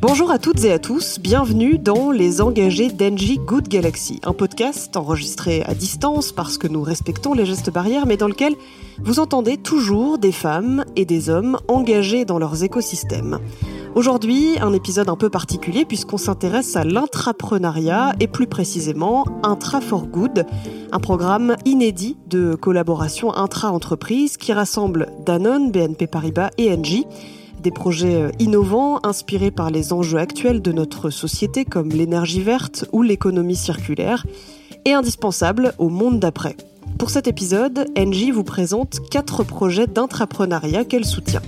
Bonjour à toutes et à tous, bienvenue dans Les Engagés d'Engie Good Galaxy, un podcast enregistré à distance parce que nous respectons les gestes barrières, mais dans lequel vous entendez toujours des femmes et des hommes engagés dans leurs écosystèmes. Aujourd'hui, un épisode un peu particulier puisqu'on s'intéresse à l'intrapreneuriat et plus précisément Intra for Good, un programme inédit de collaboration intra-entreprise qui rassemble Danone, BNP Paribas et Engie des projets euh, innovants inspirés par les enjeux actuels de notre société comme l'énergie verte ou l'économie circulaire et indispensables au monde d'après. Pour cet épisode, Engie vous présente quatre projets d'intrapreneuriat qu'elle soutient.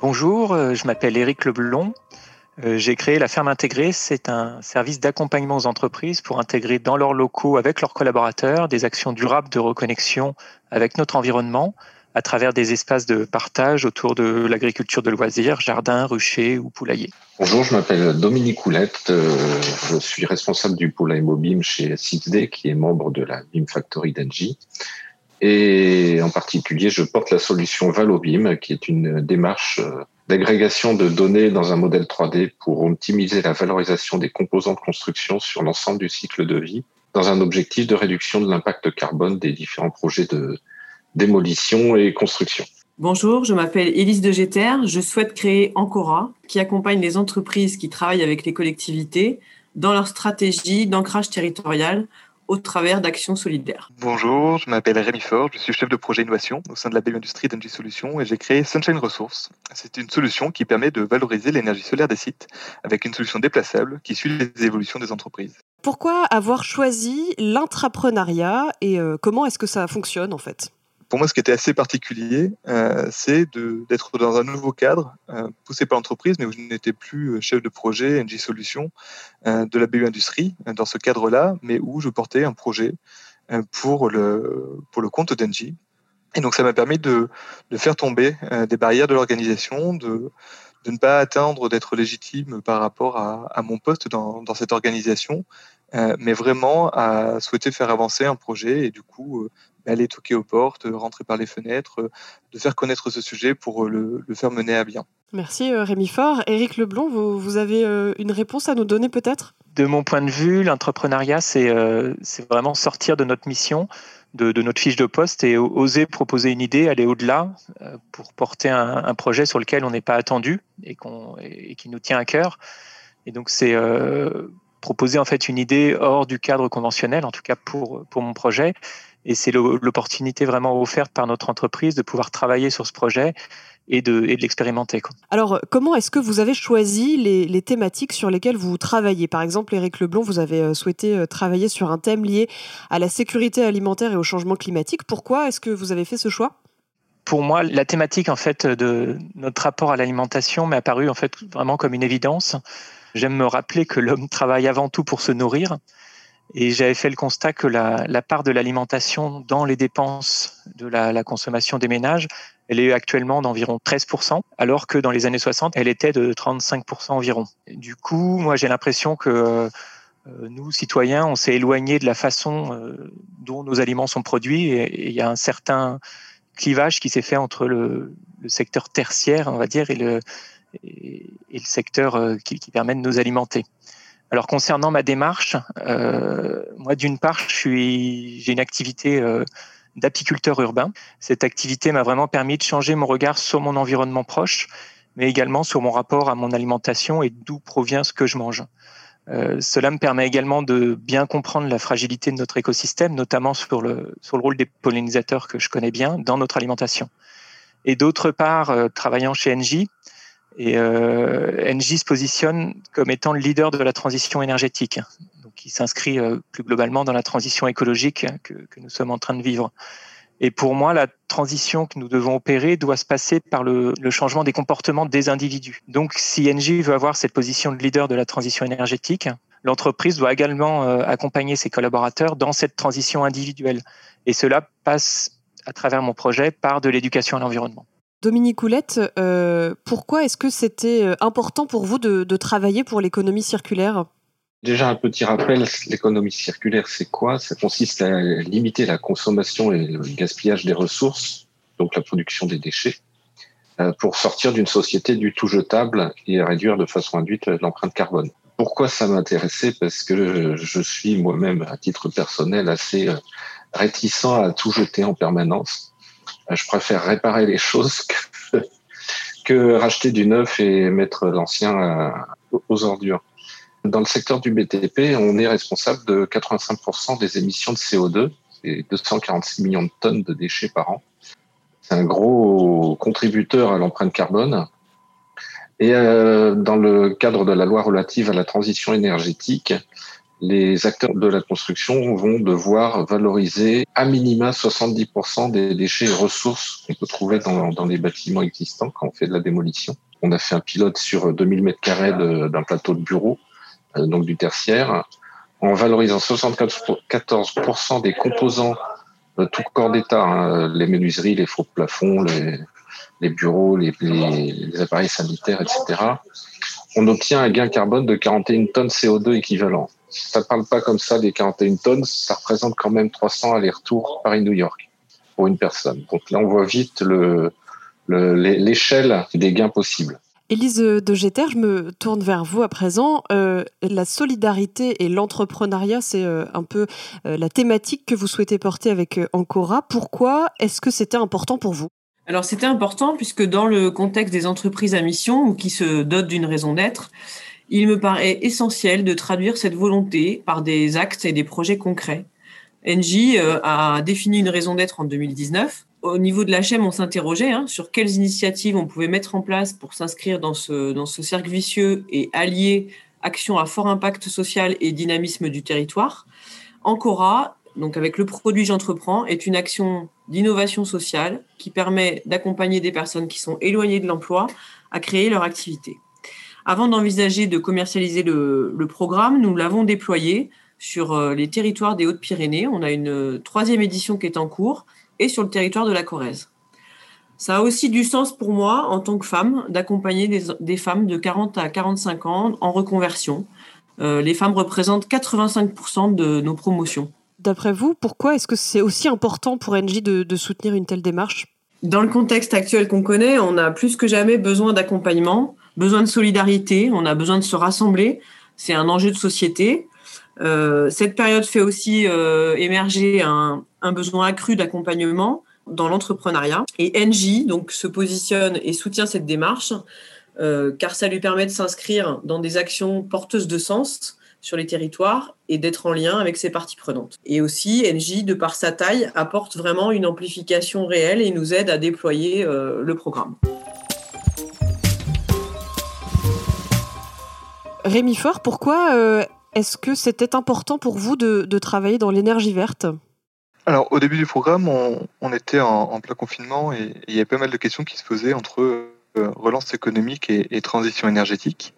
Bonjour, euh, je m'appelle Éric Leblon. Euh, j'ai créé la ferme intégrée. C'est un service d'accompagnement aux entreprises pour intégrer dans leurs locaux avec leurs collaborateurs des actions durables de reconnexion avec notre environnement à travers des espaces de partage autour de l'agriculture de loisirs, jardins, ruchers ou poulaillers. Bonjour, je m'appelle Dominique Houlette. Euh, je suis responsable du poulailler Mobim chez CITD, qui est membre de la BIM Factory d'Engie. Et en particulier, je porte la solution Valobim, qui est une démarche euh, d'agrégation de données dans un modèle 3D pour optimiser la valorisation des composants de construction sur l'ensemble du cycle de vie, dans un objectif de réduction de l'impact carbone des différents projets de, démolition et construction. Bonjour, je m'appelle Élise de Géter. Je souhaite créer Ancora, qui accompagne les entreprises qui travaillent avec les collectivités dans leur stratégie d'ancrage territorial au travers d'actions solidaires. Bonjour, je m'appelle Rémi Fort, je suis chef de projet innovation au sein de la belle industrie d'Engie Solutions et j'ai créé Sunshine Resources. C'est une solution qui permet de valoriser l'énergie solaire des sites avec une solution déplaçable qui suit les évolutions des entreprises. Pourquoi avoir choisi l'intrapreneuriat et euh, comment est-ce que ça fonctionne en fait? Pour moi, ce qui était assez particulier, euh, c'est d'être dans un nouveau cadre euh, poussé par l'entreprise, mais où je n'étais plus euh, chef de projet NG Solutions de la BU Industrie dans ce cadre-là, mais où je portais un projet pour le, pour le compte d'Engie. Et donc, ça m'a permis de, de, faire tomber des barrières de l'organisation, de, de ne pas attendre d'être légitime par rapport à, à mon poste dans, dans cette organisation, mais vraiment à souhaiter faire avancer un projet et du coup aller toquer aux portes, rentrer par les fenêtres, euh, de faire connaître ce sujet pour euh, le, faire mener à bien. Merci euh, Rémi Fort. Éric Leblond, vous, avez une réponse à nous donner peut-être? De mon point de vue, l'entrepreneuriat, c'est vraiment sortir de notre mission, de, notre fiche de poste et oser proposer une idée, aller au-delà pour porter un, projet sur lequel on n'est pas attendu et, et, qui nous tient à cœur. Et donc c'est proposer en fait une idée hors du cadre conventionnel, en tout cas pour, pour mon projet, et c'est l'opportunité vraiment offerte par notre entreprise de pouvoir travailler sur ce projet et de, et de l'expérimenter. Alors, comment est-ce que vous avez choisi les, thématiques sur lesquelles vous travaillez? Par exemple, Éric Leblond, vous avez euh, souhaité euh, travailler sur un thème lié à la sécurité alimentaire et au changement climatique. Pourquoi est-ce que vous avez fait ce choix? Pour moi, la thématique en fait de notre rapport à l'alimentation m'est apparue en fait vraiment comme une évidence. J'aime me rappeler que l'homme travaille avant tout pour se nourrir et j'avais fait le constat que la, part de l'alimentation dans les dépenses de la, consommation des ménages, elle est actuellement d'environ 13%, alors que dans les années 60, elle était de 35% environ. Du coup, moi, j'ai l'impression que euh, nous, citoyens, on s'est éloigné de la façon euh, dont nos aliments sont produits et il y a un certain clivage qui s'est fait entre le, secteur tertiaire, on va dire, et le, secteur euh, qui permet de nous alimenter. Alors concernant ma démarche, euh, moi d'une part, je suis, j'ai une activité euh, d'apiculteur urbain. Cette activité m'a vraiment permis de changer mon regard sur mon environnement proche, mais également sur mon rapport à mon alimentation et d'où provient ce que je mange. Euh, cela me permet également de bien comprendre la fragilité de notre écosystème, notamment sur le, sur le rôle des pollinisateurs que je connais bien dans notre alimentation. Et d'autre part, euh, travaillant chez Engie, et euh, Engie se positionne comme étant le leader de la transition énergétique, qui s'inscrit euh, plus globalement dans la transition écologique que, nous sommes en train de vivre. Et pour moi, la transition que nous devons opérer doit se passer par le, le changement des comportements des individus. Donc, si Engie veut avoir cette position de leader de la transition énergétique, l'entreprise doit également euh, accompagner ses collaborateurs dans cette transition individuelle. Et cela passe à travers mon projet par de l'éducation à l'environnement. Dominique Houlette, euh, pourquoi est-ce que c'était euh, important pour vous de, travailler pour l'économie circulaire? Déjà un petit rappel, l'économie circulaire, c'est quoi? Ça consiste à limiter la consommation et le gaspillage des ressources, donc la production des déchets, pour sortir d'une société du tout jetable et réduire de façon induite l'empreinte carbone. Pourquoi ça m'intéressait? Parce que je suis moi-même, à titre personnel, assez réticent à tout jeter en permanence. Je préfère réparer les choses que, racheter du neuf et mettre l'ancien aux ordures. Dans le secteur du BTP, on est responsable de 85% des émissions de CO2, c'est 246 millions de tonnes de déchets par an. C'est un gros contributeur à l'empreinte carbone. Et euh, dans le cadre de la loi relative à la transition énergétique, les acteurs de la construction vont devoir valoriser à minima 70% des déchets et ressources qu'on peut trouver dans, les bâtiments existants quand on fait de la démolition. On a fait un pilote sur 2000 mètres carrés d'un plateau de bureau, euh, donc du tertiaire, en valorisant 74% des composants de tout corps d'État, hein, les menuiseries, les faux plafonds, les, les bureaux, les, les, les, appareils sanitaires, etc. On obtient un gain carbone de 41 tonnes CO2 équivalent. Ça ne parle pas comme ça des 41 tonnes, ça représente quand même 300 allers-retours Paris-New York pour une personne. Donc là, on voit vite le, l'échelle des gains possibles. Élise de Géter, je me tourne vers vous à présent. Euh, la solidarité et l'entrepreneuriat, c'est euh, un peu euh, la thématique que vous souhaitez porter avec Ancora. Pourquoi est-ce que c'était important pour vous? Alors c'était important puisque dans le contexte des entreprises à mission ou qui se dotent d'une raison d'être, il me paraît essentiel de traduire cette volonté par des actes et des projets concrets. Engie a défini une raison d'être en 2019 au niveau de la chaîne, on s'interrogeait hein, sur quelles initiatives on pouvait mettre en place pour s'inscrire dans ce, dans ce cercle vicieux et allier action à fort impact social et dynamisme du territoire. Ancora, donc avec le produit J'entreprends, est une action d'innovation sociale qui permet d'accompagner des personnes qui sont éloignées de l'emploi à créer leur activité. Avant d'envisager de commercialiser le, le programme, nous l'avons déployé sur euh, les territoires des Hautes-Pyrénées. On a une troisième édition qui est en cours et sur le territoire de la Corrèze. Ça a aussi du sens pour moi, en tant que femme, d'accompagner des, femmes de 40 à 45 ans en reconversion. Euh, les femmes représentent 85% de nos promotions. D'après vous, pourquoi est-ce que c'est aussi important pour NJ de, de soutenir une telle démarche? Dans le contexte actuel qu'on connaît, on a plus que jamais besoin d'accompagnement, besoin de solidarité, on a besoin de se rassembler. C'est un enjeu de société. Euh, cette période fait aussi euh, émerger un, besoin accru d'accompagnement dans l'entrepreneuriat. Et NJ se positionne et soutient cette démarche euh, car ça lui permet de s'inscrire dans des actions porteuses de sens sur les territoires et d'être en lien avec ses parties prenantes. Et aussi, NJ, de par sa taille, apporte vraiment une amplification réelle et nous aide à déployer le programme. Rémi Fort, pourquoi euh, est-ce que c'était important pour vous de, travailler dans l'énergie verte? Alors, au début du programme, on, était en, plein confinement et, il y avait pas mal de questions qui se posaient entre euh, relance économique et, transition énergétique.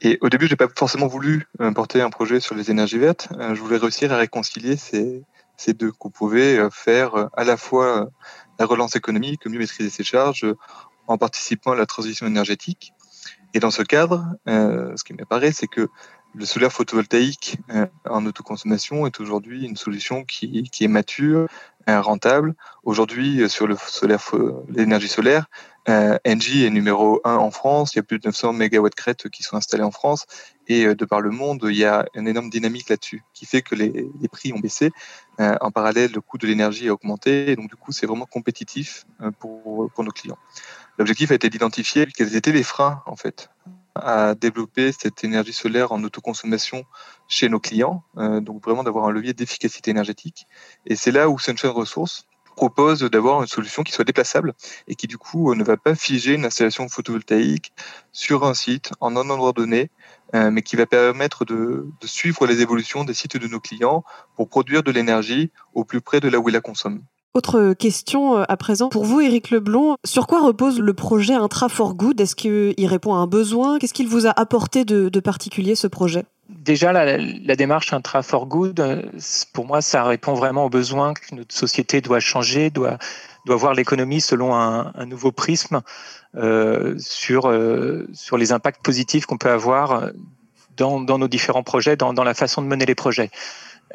Et au début, je n'ai pas forcément voulu euh, porter un projet sur les énergies vertes. Je voulais réussir à réconcilier ces, ces deux, qu'on pouvait faire à la fois la relance économique, mieux maîtriser ses charges, en participant à la transition énergétique. Et dans ce cadre, ce qui m'apparaît, c'est que le solaire photovoltaïque euh, en autoconsommation est aujourd'hui une solution qui, est mature, euh, rentable. Aujourd'hui, euh, sur le solaire, l'énergie solaire, euh, Engie est numéro un en France. Il y a plus de 900 mégawatts crête qui sont installés en France. Et de par le monde, il y a une énorme dynamique là-dessus qui fait que les, prix ont baissé. en parallèle, le coût de l'énergie a augmenté. Et donc, du coup, c'est vraiment compétitif pour nos clients. L'objectif a été d'identifier quels étaient les freins, en fait, à développer cette énergie solaire en autoconsommation chez nos clients, euh, donc vraiment d'avoir un levier d'efficacité énergétique. Et c'est là où Sunshine Resources propose d'avoir une solution qui soit déplaçable et qui du coup ne va pas figer une installation photovoltaïque sur un site en un endroit donné, euh, mais qui va permettre de, de suivre les évolutions des sites de nos clients pour produire de l'énergie au plus près de là où ils la consomment. Autre question euh, à présent pour vous, Éric Leblond. Sur quoi repose le projet Intra for Good? Est-ce qu'il répond à un besoin? Qu'est-ce qu'il vous a apporté de, particulier ce projet? Déjà, la, démarche Intra for Good, euh, pour moi, ça répond vraiment aux besoins que notre société doit changer, doit, voir l'économie selon un, nouveau prisme euh, sur, les impacts positifs qu'on peut avoir dans, nos différents projets, dans, la façon de mener les projets.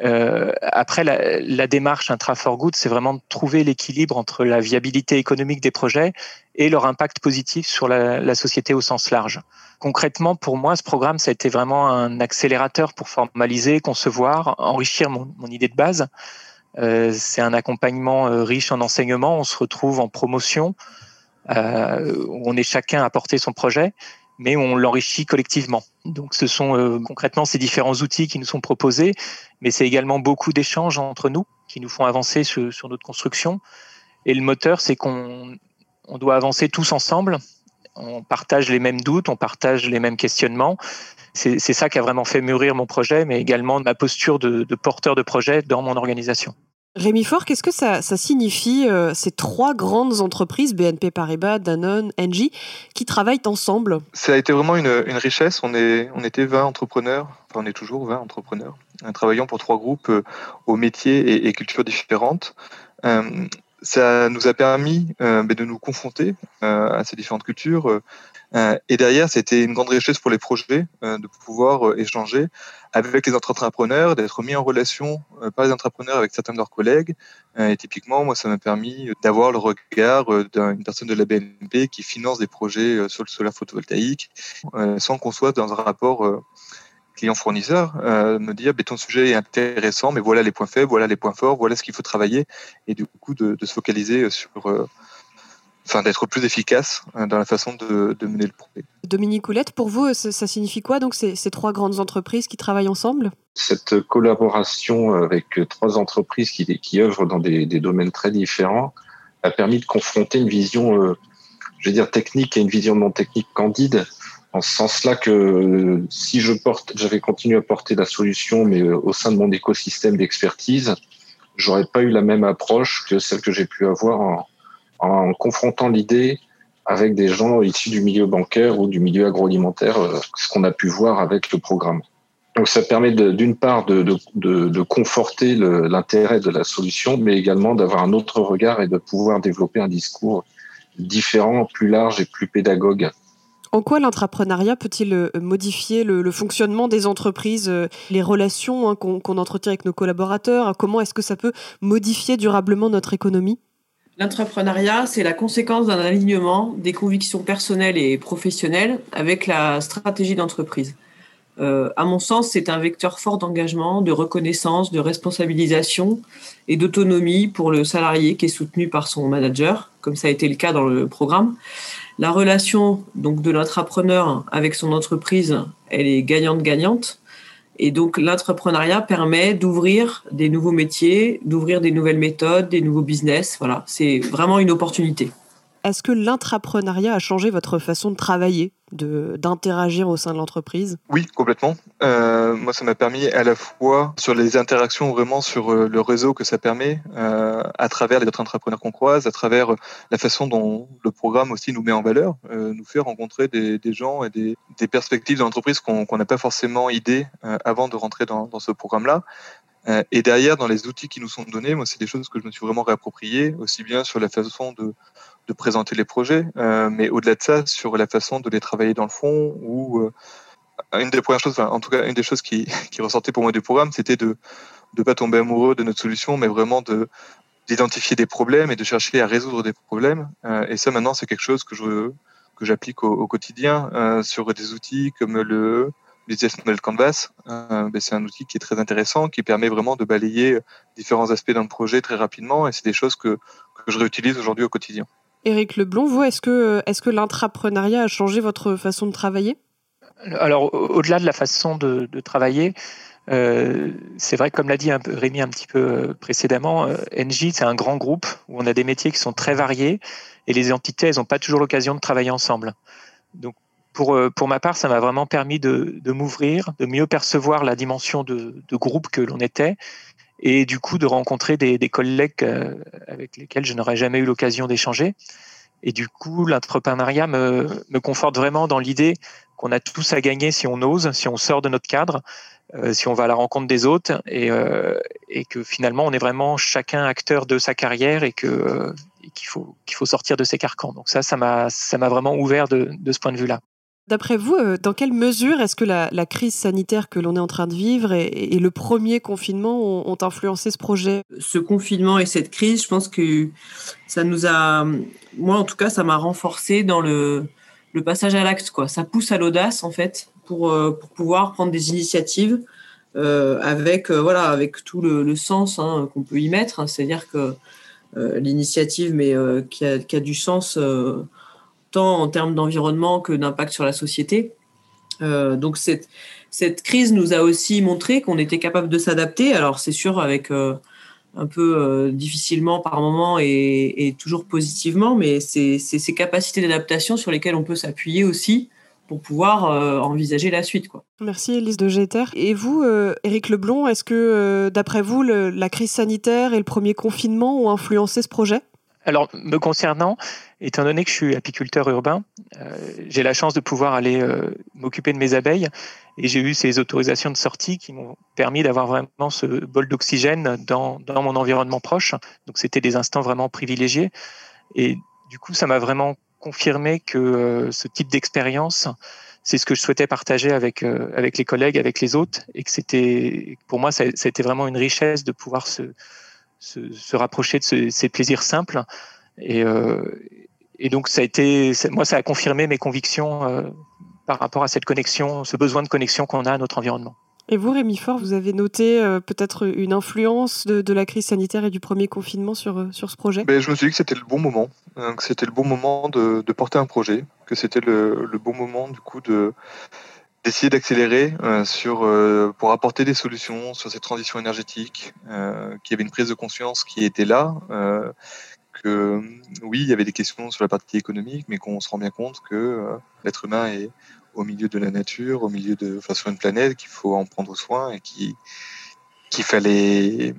Euh, après, la, la démarche intra for good, c'est vraiment de trouver l'équilibre entre la viabilité économique des projets et leur impact positif sur la, la, société au sens large. Concrètement, pour moi, ce programme, ça a été vraiment un accélérateur pour formaliser, concevoir, enrichir mon, mon idée de base. Euh, c'est un accompagnement euh, riche en enseignement. On se retrouve en promotion, euh, on est chacun à porter son projet mais on l'enrichit collectivement. Donc ce sont euh, concrètement ces différents outils qui nous sont proposés, mais c'est également beaucoup d'échanges entre nous qui nous font avancer sur, sur notre construction. Et le moteur, c'est qu'on on doit avancer tous ensemble. On partage les mêmes doutes, on partage les mêmes questionnements. C'est ça qui a vraiment fait mûrir mon projet, mais également ma posture de, de porteur de projet dans mon organisation. Rémi Fort, qu'est-ce que ça, signifie, euh, ces trois grandes entreprises, BNP Paribas, Danone, Engie, qui travaillent ensemble? Ça a été vraiment une, richesse. On, était 20 entrepreneurs, enfin on est toujours 20 entrepreneurs, euh, travaillant pour trois groupes euh, aux métiers et, cultures différentes. Ça nous a permis euh, de nous confronter euh, à ces différentes cultures. Euh, et derrière, c'était une grande richesse pour les projets de pouvoir échanger avec les entrepreneurs, d'être mis en relation par les entrepreneurs avec certains de leurs collègues. et typiquement, moi, ça m'a permis d'avoir le regard d'une personne de la BNP qui finance des projets sur le solaire photovoltaïque sans qu'on soit dans un rapport client-fournisseur, euh, me dire ton sujet est intéressant, mais voilà les points faibles, voilà les points forts, voilà ce qu'il faut travailler, et du coup de, de se focaliser sur, euh, enfin d'être plus efficace euh, dans la façon de, de, mener le projet. Dominique Houlette, pour vous, ça, ça signifie quoi donc ces, ces, trois grandes entreprises qui travaillent ensemble? Cette collaboration avec trois entreprises qui, qui œuvrent dans des, des domaines très différents a permis de confronter une vision, euh, je vais dire technique et une vision non technique candide en ce sens-là que si je porte, j'avais continué à porter la solution, mais euh, au sein de mon écosystème d'expertise, j'aurais pas eu la même approche que celle que j'ai pu avoir en, en confrontant l'idée avec des gens issus du milieu bancaire ou du milieu agroalimentaire, euh, ce qu'on a pu voir avec le programme. Donc ça permet d'une part de, de, de, de conforter l'intérêt de la solution, mais également d'avoir un autre regard et de pouvoir développer un discours différent, plus large et plus pédagogue en quoi l'entrepreneuriat peut-il euh, modifier le, fonctionnement des entreprises, euh, les relations hein, qu'on qu entretient avec nos collaborateurs Comment est-ce que ça peut modifier durablement notre économie? L'entrepreneuriat, c'est la conséquence d'un alignement des convictions personnelles et professionnelles avec la stratégie d'entreprise. Euh, à mon sens, c'est un vecteur fort d'engagement, de reconnaissance, de responsabilisation et d'autonomie pour le salarié qui est soutenu par son manager, comme ça a été le cas dans le programme. La relation donc de l'entrepreneur avec son entreprise, elle est gagnante-gagnante. Et donc l'entrepreneuriat permet d'ouvrir des nouveaux métiers, d'ouvrir des nouvelles méthodes, des nouveaux business. Voilà, c'est vraiment une opportunité. Est-ce que l'intrapreneuriat a changé votre façon de travailler, d'interagir au sein de l'entreprise? Oui, complètement. Euh, moi, ça m'a permis à la fois sur les interactions vraiment sur euh, le réseau que ça permet, euh, à travers les autres entrepreneurs qu'on croise, à travers la façon dont le programme aussi nous met en valeur, nous fait rencontrer des, gens et des, perspectives de l'entreprise qu'on n'a pas forcément idée avant de rentrer dans ce programme-là. Euh, et derrière, dans les outils qui nous sont donnés, moi, c'est des choses que je me suis vraiment réappropriées, aussi bien sur la façon de présenter les projets, euh, mais au-delà de ça, sur la façon de les travailler dans le fond, ou euh, une des premières choses, en tout cas, une des choses qui, ressortait pour moi du programme, c'était de ne pas tomber amoureux de notre solution, mais vraiment de d'identifier des problèmes et de chercher à résoudre des problèmes. Et ça, maintenant, c'est quelque chose que j'applique au, quotidien sur des outils comme le Business Model Canvas. Euh, ben, c'est un outil qui est très intéressant, qui permet vraiment de balayer différents aspects d'un projet très rapidement, et c'est des choses que, que je réutilise aujourd'hui au quotidien. Éric Leblond, vous, est-ce que, est que l'intrapreneuriat a changé votre façon de travailler? Alors, au-delà de la façon de, de travailler, euh, c'est vrai, comme l'a dit un peu, Rémi un petit peu euh, précédemment, euh, NJ, c'est un grand groupe où on a des métiers qui sont très variés et les entités, elles n'ont pas toujours l'occasion de travailler ensemble. Donc, pour, euh, pour ma part, ça m'a vraiment permis de, de m'ouvrir, de mieux percevoir la dimension de, de groupe que l'on était et du coup de rencontrer des, des collègues euh, avec lesquels je n'aurais jamais eu l'occasion d'échanger. Et du coup, l'entrepreneuriat me, me conforte vraiment dans l'idée qu'on a tous à gagner si on ose, si on sort de notre cadre, euh, si on va à la rencontre des autres, et, euh, et que finalement on est vraiment chacun acteur de sa carrière et que euh, qu'il faut qu'il faut sortir de ses carcans. Donc ça, ça m'a vraiment ouvert de, de ce point de vue-là. D'après vous, euh, dans quelle mesure est-ce que la, crise sanitaire que l'on est en train de vivre et, le premier confinement ont, influencé ce projet? Ce confinement et cette crise, je pense que ça nous a, moi en tout cas, ça m'a renforcé dans le, passage à l'acte. Quoi. Ça pousse à l'audace en fait pour, euh, pouvoir prendre des initiatives euh, avec, voilà, avec tout le, sens hein, qu'on peut y mettre. C'est-à-dire que l'initiative, mais qui, a, du sens tant en termes d'environnement que d'impact sur la société. Euh, donc cette, cette crise nous a aussi montré qu'on était capable de s'adapter. Alors c'est sûr avec euh, un peu euh, difficilement par moment et, toujours positivement, mais c'est ces capacités d'adaptation sur lesquelles on peut s'appuyer aussi pour pouvoir envisager la suite. Merci Elise de Géter. Et vous, Éric Leblond, est-ce que d'après vous, la crise sanitaire et le premier confinement ont influencé ce projet? Alors, me concernant, étant donné que je suis apiculteur urbain, euh, j'ai la chance de pouvoir aller euh, m'occuper de mes abeilles et j'ai eu ces autorisations de sortie qui m'ont permis d'avoir vraiment ce bol d'oxygène dans, mon environnement proche. Donc, c'était des instants vraiment privilégiés. Et du coup, ça m'a vraiment confirmé que euh, ce type d'expérience, c'est ce que je souhaitais partager avec, avec les collègues, avec les autres, et que c'était, pour moi, été vraiment une richesse de pouvoir se se, rapprocher de ces plaisirs simples. Et, euh, et, donc, ça a été, moi, ça a confirmé mes convictions euh, par rapport à cette connexion, ce besoin de connexion qu'on a à notre environnement. Et vous, Rémi Fort, vous avez noté euh, peut-être une influence de, la crise sanitaire et du premier confinement sur, sur ce projet? Ben, Je me suis dit que c'était le bon moment, hein, que c'était le bon moment de, de, porter un projet, que c'était le, le, bon moment du coup de, d'essayer d'accélérer euh, sur euh, pour apporter des solutions sur cette transition énergétique, euh, qu'il y avait une prise de conscience qui était là, euh, que oui, il y avait des questions sur la partie économique, mais qu'on se rend bien compte que l'être humain est au milieu de la nature, au milieu de, enfin, sur une planète, qu'il faut en prendre soin et qui qu'il fallait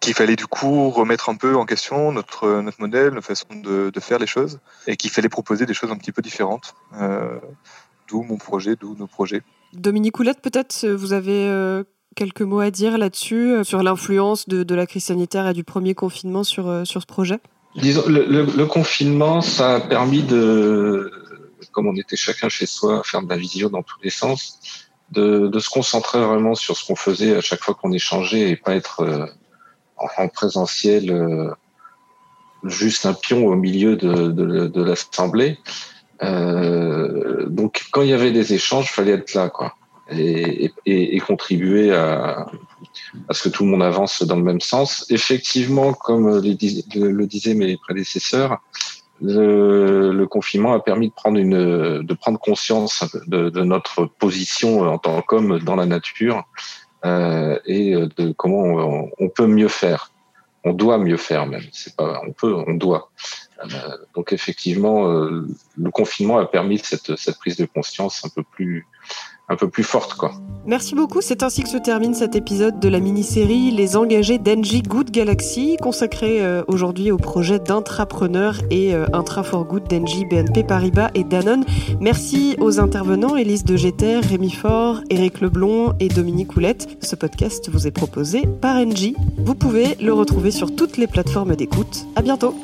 qu'il fallait du coup remettre un peu en question notre notre modèle, notre façon de, de faire les choses, et qu'il fallait proposer des choses un petit peu différentes. D'où mon projet, d'où nos projets. Dominique Houlette, peut-être euh, vous avez euh, quelques mots à dire là-dessus, euh, sur l'influence de, la crise sanitaire et du premier confinement sur, sur ce projet? Disons, le, confinement, ça a permis de, comme on était chacun chez soi, faire de la vision dans tous les sens, de, se concentrer vraiment sur ce qu'on faisait à chaque fois qu'on échangeait et pas être en, présentiel juste un pion au milieu de, de l'assemblée. Euh, donc quand il y avait des échanges, il fallait être là, quoi, et, contribuer à, ce que tout le monde avance dans le même sens. Effectivement, comme le, disaient mes prédécesseurs, le, confinement a permis de prendre conscience de, de notre position en tant qu'homme dans la nature euh, et de comment on, on, peut mieux faire. On doit mieux faire même. C'est pas, on peut, on doit. Euh, donc effectivement, euh, le confinement a permis cette, prise de conscience un peu plus un peu plus forte. Quoi. Merci beaucoup. C'est ainsi que se termine cet épisode de la mini-série Les engagés d'Engie Good Galaxy, consacré euh, aujourd'hui au projet d'Intrapreneur et Intra for Good d'Engie, BNP Paribas et Danone. Merci aux intervenants Élise de Géter, Rémi Faure, Éric Leblond et Dominique Houlette. Ce podcast vous est proposé par Engie. Vous pouvez le retrouver sur toutes les plateformes d'écoute. À bientôt.